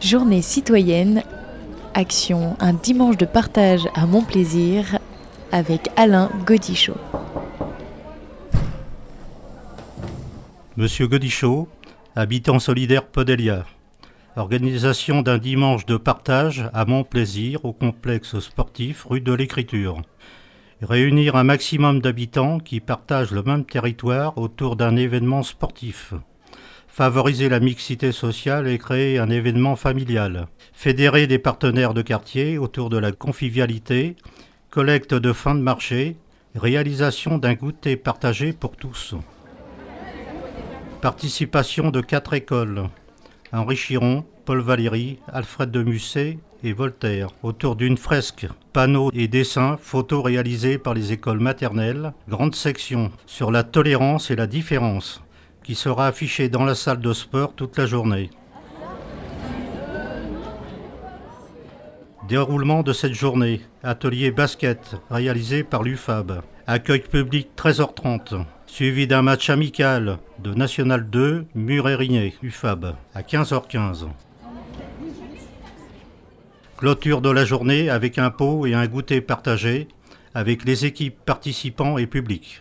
Journée citoyenne, action un dimanche de partage à mon plaisir avec Alain Godichaud. Monsieur Godichaud, habitant solidaire Podelia. Organisation d'un dimanche de partage à mon plaisir au complexe sportif rue de l'Écriture. Réunir un maximum d'habitants qui partagent le même territoire autour d'un événement sportif favoriser la mixité sociale et créer un événement familial, fédérer des partenaires de quartier autour de la convivialité, collecte de fin de marché, réalisation d'un goûter partagé pour tous. Participation de quatre écoles, Henri Chiron, Paul Valéry, Alfred de Musset et Voltaire, autour d'une fresque, panneaux et dessins, photos réalisées par les écoles maternelles, grande section sur la tolérance et la différence, qui sera affiché dans la salle de sport toute la journée. Déroulement de cette journée. Atelier basket réalisé par l'UFAB. Accueil public 13h30. Suivi d'un match amical de National 2, Murérigné, UFAB, à 15h15. Clôture de la journée avec un pot et un goûter partagé avec les équipes participants et publics.